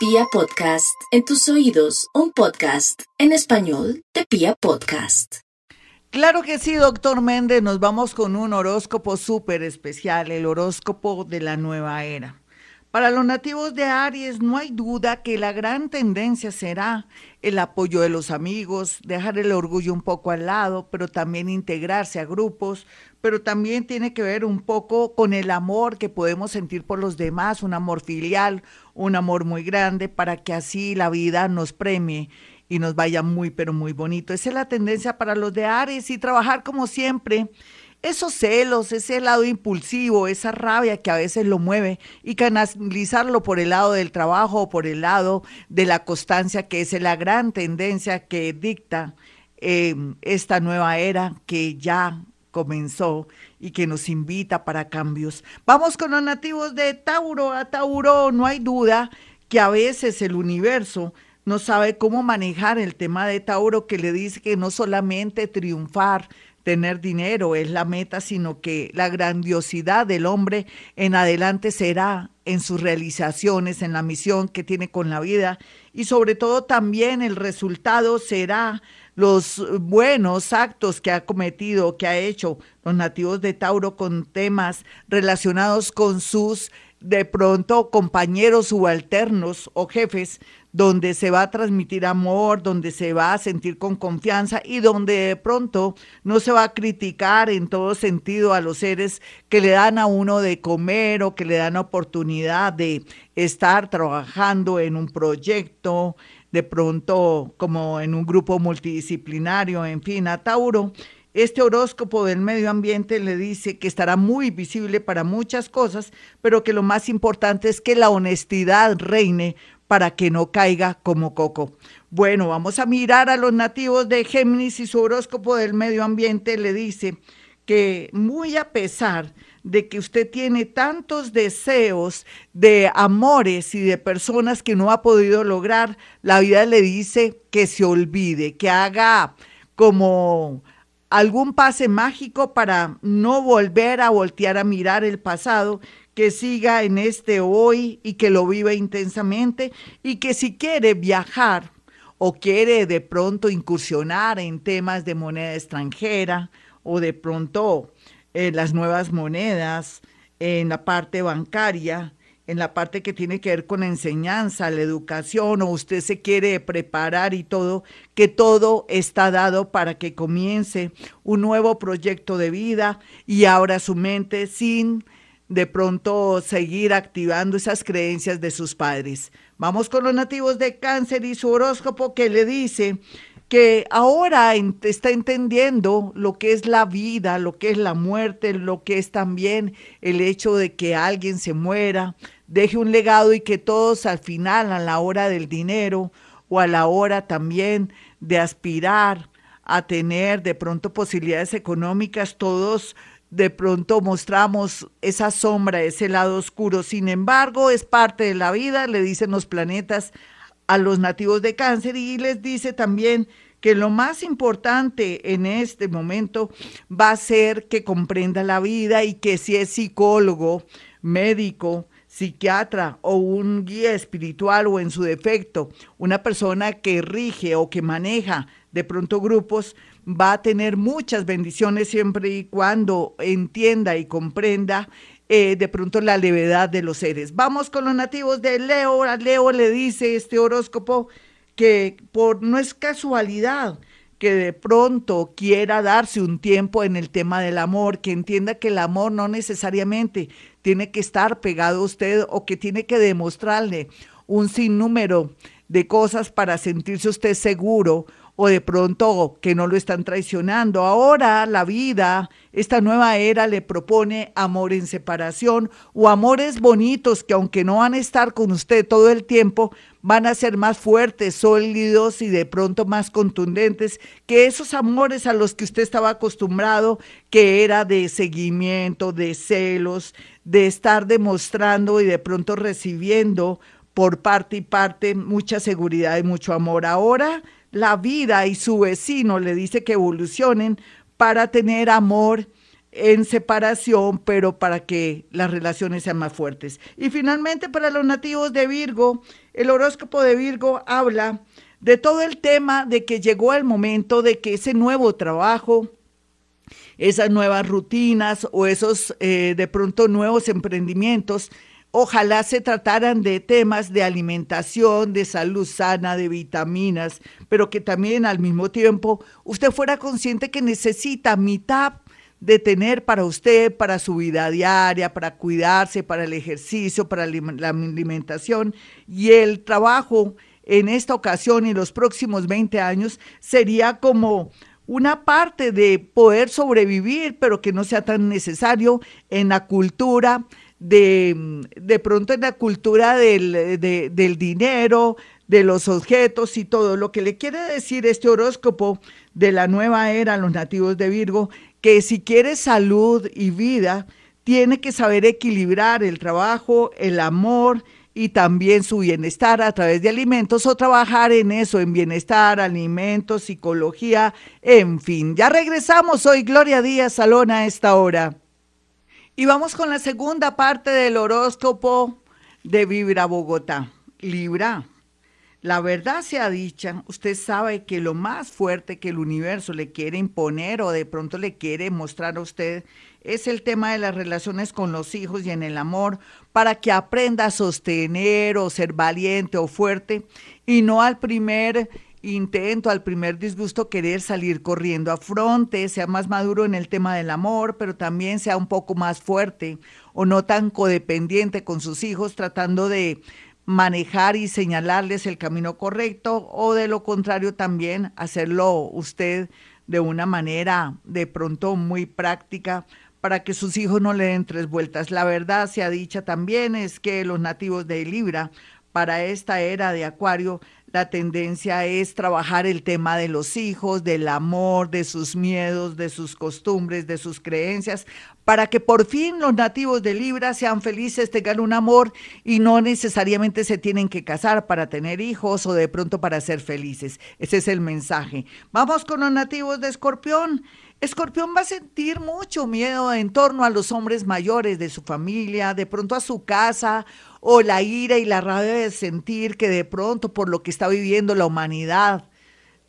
Pia Podcast, en tus oídos, un podcast en español de Pia Podcast. Claro que sí, doctor Méndez, nos vamos con un horóscopo súper especial, el horóscopo de la nueva era. Para los nativos de Aries no hay duda que la gran tendencia será el apoyo de los amigos, dejar el orgullo un poco al lado, pero también integrarse a grupos, pero también tiene que ver un poco con el amor que podemos sentir por los demás, un amor filial, un amor muy grande, para que así la vida nos premie y nos vaya muy, pero muy bonito. Esa es la tendencia para los de Aries y trabajar como siempre esos celos, ese lado impulsivo, esa rabia que a veces lo mueve y canalizarlo por el lado del trabajo o por el lado de la constancia, que es la gran tendencia que dicta eh, esta nueva era que ya comenzó y que nos invita para cambios. Vamos con los nativos de Tauro. A Tauro no hay duda que a veces el universo no sabe cómo manejar el tema de Tauro, que le dice que no solamente triunfar, tener dinero es la meta, sino que la grandiosidad del hombre en adelante será en sus realizaciones, en la misión que tiene con la vida. Y sobre todo también el resultado será los buenos actos que ha cometido, que ha hecho los nativos de Tauro con temas relacionados con sus de pronto compañeros subalternos o jefes donde se va a transmitir amor, donde se va a sentir con confianza y donde de pronto no se va a criticar en todo sentido a los seres que le dan a uno de comer o que le dan oportunidad de estar trabajando en un proyecto, de pronto como en un grupo multidisciplinario, en fin, a Tauro. Este horóscopo del medio ambiente le dice que estará muy visible para muchas cosas, pero que lo más importante es que la honestidad reine para que no caiga como coco. Bueno, vamos a mirar a los nativos de Géminis y su horóscopo del medio ambiente le dice que muy a pesar de que usted tiene tantos deseos de amores y de personas que no ha podido lograr, la vida le dice que se olvide, que haga como algún pase mágico para no volver a voltear a mirar el pasado que siga en este hoy y que lo viva intensamente y que si quiere viajar o quiere de pronto incursionar en temas de moneda extranjera o de pronto en las nuevas monedas, en la parte bancaria, en la parte que tiene que ver con la enseñanza, la educación, o usted se quiere preparar y todo, que todo está dado para que comience un nuevo proyecto de vida y abra su mente sin de pronto seguir activando esas creencias de sus padres. Vamos con los nativos de cáncer y su horóscopo que le dice que ahora está entendiendo lo que es la vida, lo que es la muerte, lo que es también el hecho de que alguien se muera, deje un legado y que todos al final, a la hora del dinero o a la hora también de aspirar a tener de pronto posibilidades económicas, todos de pronto mostramos esa sombra, ese lado oscuro. Sin embargo, es parte de la vida, le dicen los planetas a los nativos de cáncer y les dice también que lo más importante en este momento va a ser que comprenda la vida y que si es psicólogo, médico, psiquiatra o un guía espiritual o en su defecto, una persona que rige o que maneja de pronto grupos, va a tener muchas bendiciones siempre y cuando entienda y comprenda eh, de pronto la levedad de los seres. Vamos con los nativos de Leo. A Leo le dice este horóscopo que por no es casualidad que de pronto quiera darse un tiempo en el tema del amor, que entienda que el amor no necesariamente tiene que estar pegado a usted o que tiene que demostrarle un sinnúmero de cosas para sentirse usted seguro o de pronto que no lo están traicionando. Ahora la vida, esta nueva era le propone amor en separación o amores bonitos que aunque no van a estar con usted todo el tiempo, van a ser más fuertes, sólidos y de pronto más contundentes que esos amores a los que usted estaba acostumbrado, que era de seguimiento, de celos, de estar demostrando y de pronto recibiendo por parte y parte mucha seguridad y mucho amor. Ahora la vida y su vecino le dice que evolucionen para tener amor en separación, pero para que las relaciones sean más fuertes. Y finalmente, para los nativos de Virgo, el horóscopo de Virgo habla de todo el tema de que llegó el momento de que ese nuevo trabajo, esas nuevas rutinas o esos eh, de pronto nuevos emprendimientos, ojalá se trataran de temas de alimentación, de salud sana, de vitaminas, pero que también al mismo tiempo usted fuera consciente que necesita mitad de tener para usted, para su vida diaria, para cuidarse, para el ejercicio, para la alimentación y el trabajo en esta ocasión y los próximos 20 años sería como una parte de poder sobrevivir, pero que no sea tan necesario en la cultura, de, de pronto en la cultura del, del dinero, de los objetos y todo. Lo que le quiere decir este horóscopo de la nueva era a los nativos de Virgo que si quiere salud y vida, tiene que saber equilibrar el trabajo, el amor y también su bienestar a través de alimentos o trabajar en eso, en bienestar, alimentos, psicología, en fin. Ya regresamos hoy, Gloria Díaz Salón a esta hora. Y vamos con la segunda parte del horóscopo de Vibra Bogotá. Libra. La verdad sea dicha, usted sabe que lo más fuerte que el universo le quiere imponer o de pronto le quiere mostrar a usted es el tema de las relaciones con los hijos y en el amor para que aprenda a sostener o ser valiente o fuerte y no al primer intento, al primer disgusto querer salir corriendo a fronte, sea más maduro en el tema del amor, pero también sea un poco más fuerte o no tan codependiente con sus hijos tratando de manejar y señalarles el camino correcto o de lo contrario también hacerlo usted de una manera de pronto muy práctica para que sus hijos no le den tres vueltas. La verdad sea dicha también es que los nativos de Libra para esta era de Acuario la tendencia es trabajar el tema de los hijos, del amor, de sus miedos, de sus costumbres, de sus creencias, para que por fin los nativos de Libra sean felices, tengan un amor y no necesariamente se tienen que casar para tener hijos o de pronto para ser felices. Ese es el mensaje. Vamos con los nativos de Escorpión. Escorpión va a sentir mucho miedo en torno a los hombres mayores de su familia, de pronto a su casa o la ira y la rabia de sentir que de pronto por lo que está viviendo la humanidad,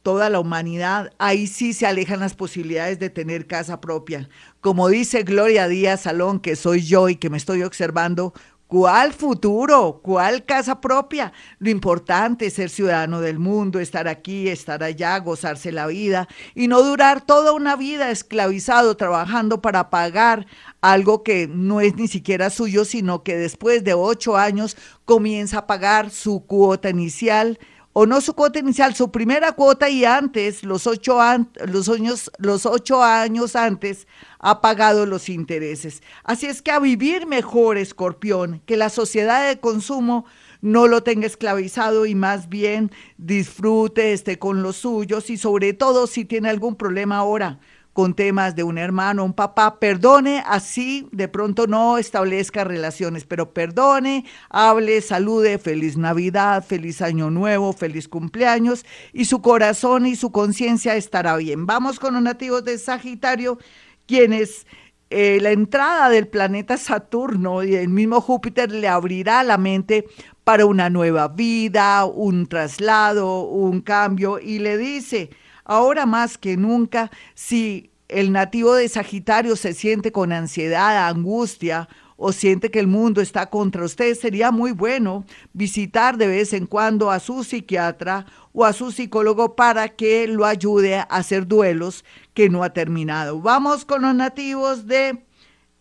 toda la humanidad, ahí sí se alejan las posibilidades de tener casa propia. Como dice Gloria Díaz Salón, que soy yo y que me estoy observando, ¿Cuál futuro? ¿Cuál casa propia? Lo importante es ser ciudadano del mundo, estar aquí, estar allá, gozarse la vida y no durar toda una vida esclavizado trabajando para pagar algo que no es ni siquiera suyo, sino que después de ocho años comienza a pagar su cuota inicial o no su cuota inicial, su primera cuota y antes, los ocho, los años, ocho años antes, ha pagado los intereses. Así es que a vivir mejor, escorpión, que la sociedad de consumo no lo tenga esclavizado y más bien disfrute, esté con los suyos y sobre todo si tiene algún problema ahora con temas de un hermano, un papá, perdone, así de pronto no establezca relaciones, pero perdone, hable, salude, feliz Navidad, feliz Año Nuevo, feliz cumpleaños y su corazón y su conciencia estará bien. Vamos con los nativos de Sagitario, quienes eh, la entrada del planeta Saturno y el mismo Júpiter le abrirá la mente para una nueva vida, un traslado, un cambio y le dice, Ahora más que nunca, si el nativo de Sagitario se siente con ansiedad, angustia o siente que el mundo está contra usted, sería muy bueno visitar de vez en cuando a su psiquiatra o a su psicólogo para que lo ayude a hacer duelos que no ha terminado. Vamos con los nativos de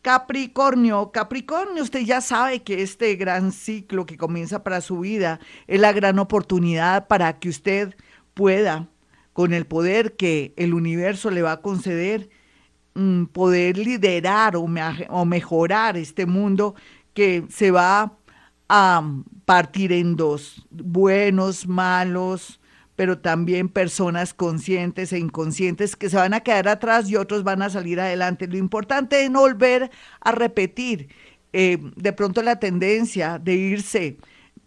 Capricornio. Capricornio, usted ya sabe que este gran ciclo que comienza para su vida es la gran oportunidad para que usted pueda con el poder que el universo le va a conceder, mm, poder liderar o, mejorar este mundo que se va a partir en dos, buenos, malos, pero también personas conscientes e inconscientes que se van a quedar atrás y otros van a salir adelante. Lo importante es no volver a repetir eh, de pronto la tendencia de irse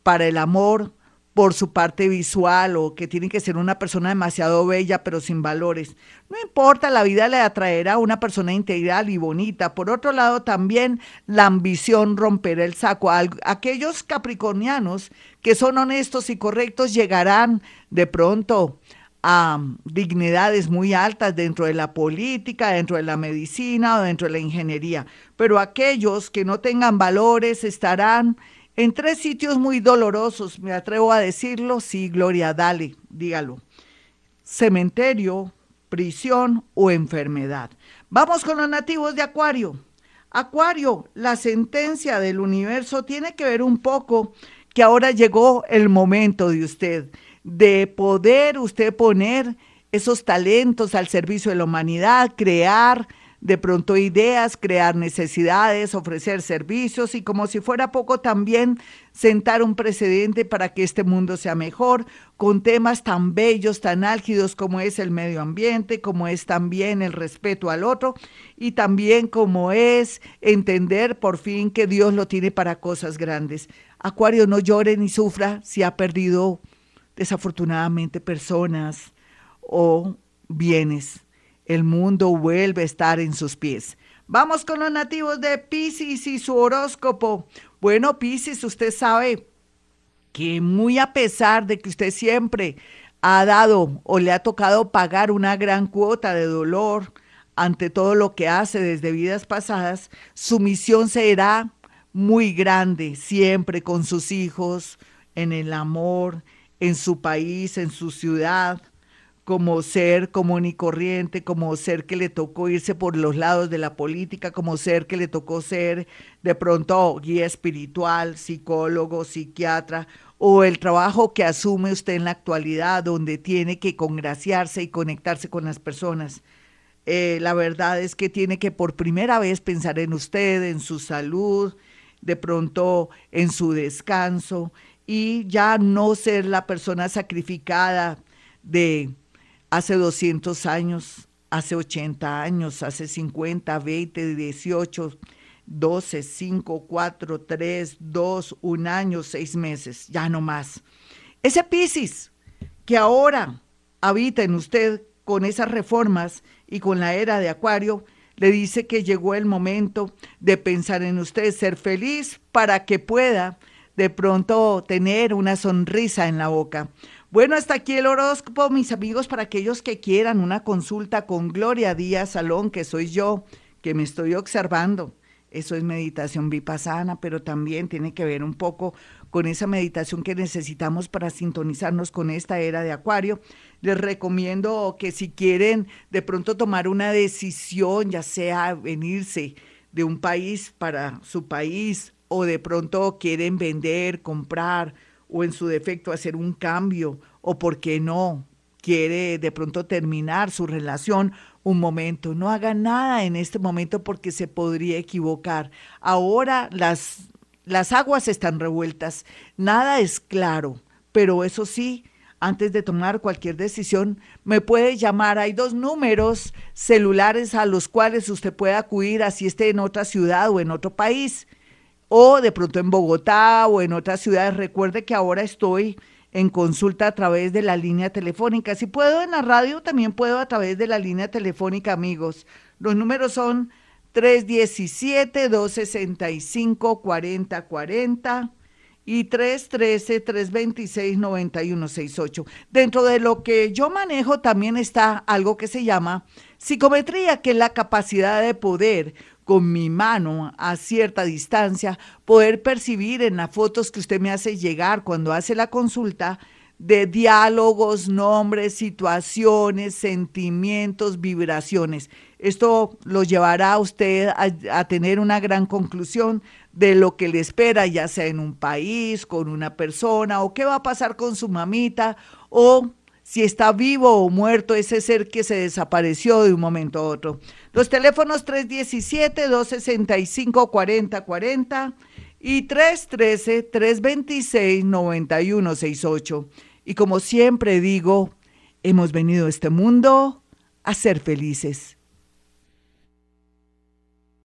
para el amor, por su parte visual o que tiene que ser una persona demasiado bella pero sin valores. No importa, la vida le atraerá a una persona integral y bonita. Por otro lado, también la ambición romperá el saco. Aquellos capricornianos que son honestos y correctos llegarán de pronto a dignidades muy altas dentro de la política, dentro de la medicina o dentro de la ingeniería. Pero aquellos que no tengan valores estarán en tres sitios muy dolorosos, me atrevo a decirlo, sí, Gloria, dale, dígalo. Cementerio, prisión o enfermedad. Vamos con los nativos de Acuario. Acuario, la sentencia del universo tiene que ver un poco que ahora llegó el momento de usted, de poder usted poner esos talentos al servicio de la humanidad, crear, de pronto ideas, crear necesidades, ofrecer servicios y como si fuera poco también sentar un precedente para que este mundo sea mejor con temas tan bellos, tan álgidos como es el medio ambiente, como es también el respeto al otro y también como es entender por fin que Dios lo tiene para cosas grandes. Acuario, no llore ni sufra si ha perdido desafortunadamente personas o bienes el mundo vuelve a estar en sus pies. Vamos con los nativos de Pisces y su horóscopo. Bueno, Pisces, usted sabe que muy a pesar de que usted siempre ha dado o le ha tocado pagar una gran cuota de dolor ante todo lo que hace desde vidas pasadas, su misión será muy grande, siempre con sus hijos, en el amor, en su país, en su ciudad, como ser común y corriente, como ser que le tocó irse por los lados de la política, como ser que le tocó ser de pronto guía espiritual, psicólogo, psiquiatra, o el trabajo que asume usted en la actualidad, donde tiene que congraciarse y conectarse con las personas. Eh, la verdad es que tiene que por primera vez pensar en usted, en su salud, de pronto en su descanso y ya no ser la persona sacrificada de hace 200 años, hace 80 años, hace 50, 20, 18, 12, 5, 4, 3, 2, un año, seis meses, ya no más. Ese Piscis que ahora habita en usted con esas reformas y con la era de Acuario, le dice que llegó el momento de pensar en usted, ser feliz para que pueda de pronto tener una sonrisa en la boca. Bueno, hasta aquí el horóscopo, mis amigos, para aquellos que quieran una consulta con Gloria Díaz Salón, que soy yo, que me estoy observando. Eso es meditación vipassana, pero también tiene que ver un poco con esa meditación que necesitamos para sintonizarnos con esta era de Acuario. Les recomiendo que si quieren de pronto tomar una decisión, ya sea venirse de un país para su país o de pronto quieren vender, comprar, o en su defecto hacer un cambio o porque no quiere de pronto terminar su relación un momento. No haga nada en este momento porque se podría equivocar. Ahora las, las aguas están revueltas, nada es claro, pero eso sí, antes de tomar cualquier decisión, me puede llamar. Hay dos números celulares a los cuales usted puede acudir, así esté en otra ciudad o en otro país o de pronto en Bogotá o en otras ciudades. Recuerde que ahora estoy en consulta a través de la línea telefónica. Si puedo en la radio, también puedo a través de la línea telefónica, amigos. Los números son 317-265-4040 y 313-326-9168. Dentro de lo que yo manejo también está algo que se llama psicometría, que es la capacidad de poder con mi mano a cierta distancia, poder percibir en las fotos que usted me hace llegar cuando hace la consulta de diálogos, nombres, situaciones, sentimientos, vibraciones. Esto lo llevará a usted a, tener una gran conclusión de lo que le espera, ya sea en un país, con una persona, o qué va a pasar con su mamita, o si está vivo o muerto ese ser que se desapareció de un momento a otro. Los teléfonos 317-265-4040 y 313-326-9168. Y como siempre digo, hemos venido a este mundo a ser felices.